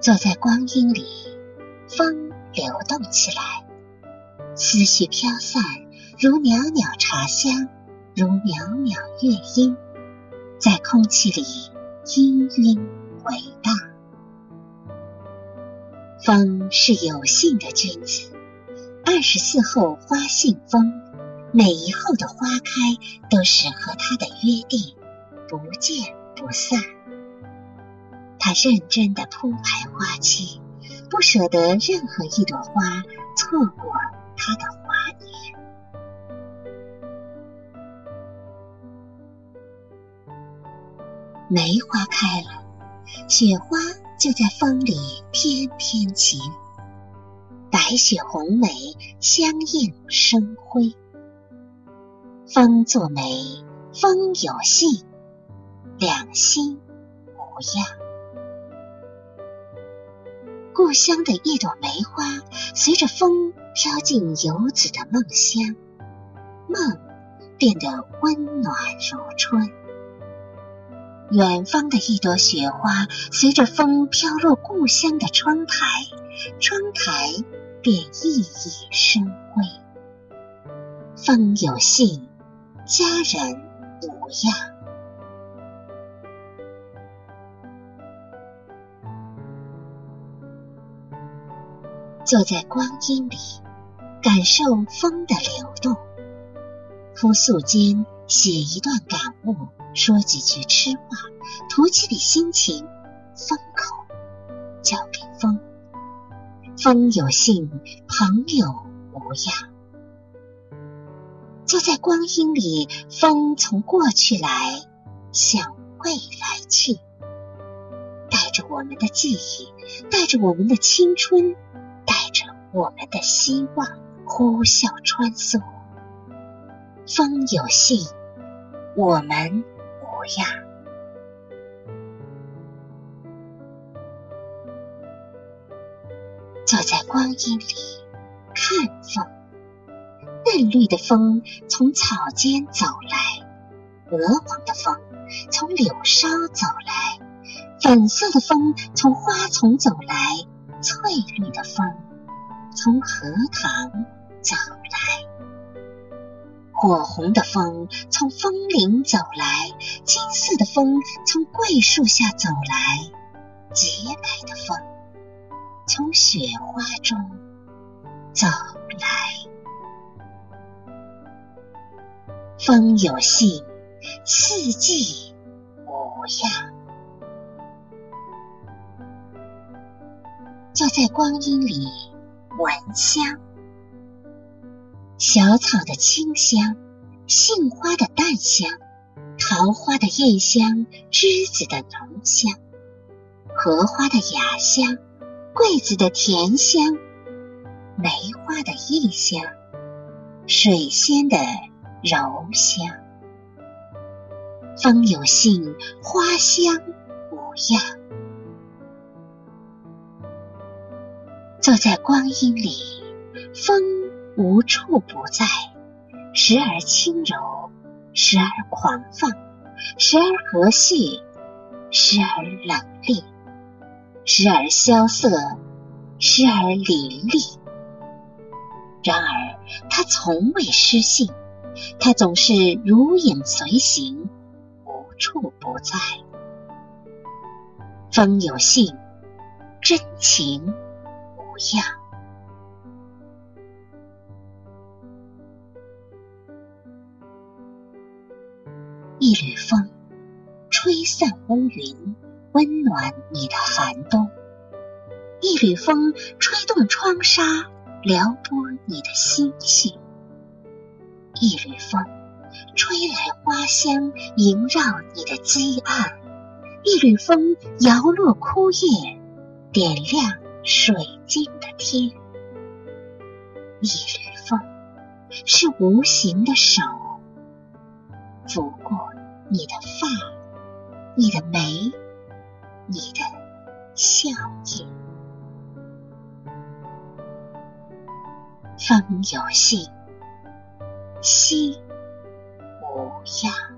坐在光阴里，风流动起来，思绪飘散，如袅袅茶香，如袅袅乐音，在空气里氤氲回荡。风是有性的君子，二十四候花信风，每一候的花开都是和他的约定，不见不散。他认真的铺排花期，不舍得任何一朵花错过他的华年。梅花开了，雪花就在风里翩翩起舞，白雪红梅相映生辉。风作梅，风有信，两心无恙。故乡的一朵梅花，随着风飘进游子的梦乡，梦变得温暖如春。远方的一朵雪花，随着风飘落故乡的窗台，窗台便熠熠生辉。风有信，家人无恙。坐在光阴里，感受风的流动。敷素间写一段感悟，说几句痴话，吐几笔心情，封口交给风。风有信，朋友无恙。坐在光阴里，风从过去来，向未来去，带着我们的记忆，带着我们的青春。我们的希望呼啸穿梭，风有信，我们无恙。坐在光阴里看风，嫩绿的风从草间走来，鹅黄的风从柳梢走来，粉色的风从花丛走来，翠绿的风。从荷塘走来，火红的风从枫林走来，金色的风从桂树下走来，洁白的风从雪花中走来。风有信，四季无恙。坐在光阴里。闻香，小草的清香，杏花的淡香，桃花的艳香，栀子的浓香，荷花的雅香，桂子的甜香，梅花的异香，水仙的柔香。风有信，花香无恙。坐在光阴里，风无处不在，时而轻柔，时而狂放，时而和煦，时而冷冽，时而萧瑟，时而凛冽。然而，它从未失信，它总是如影随形，无处不在。风有信，真情。样，一缕风，吹散乌云，温暖你的寒冬；一缕风，吹动窗纱，撩拨你的心绪；一缕风，吹来花香，萦绕你的积案；一缕风，摇落枯叶，点亮。水晶的天，一缕风，是无形的手，拂过你的发，你的眉，你的笑靥。风有信，心无恙。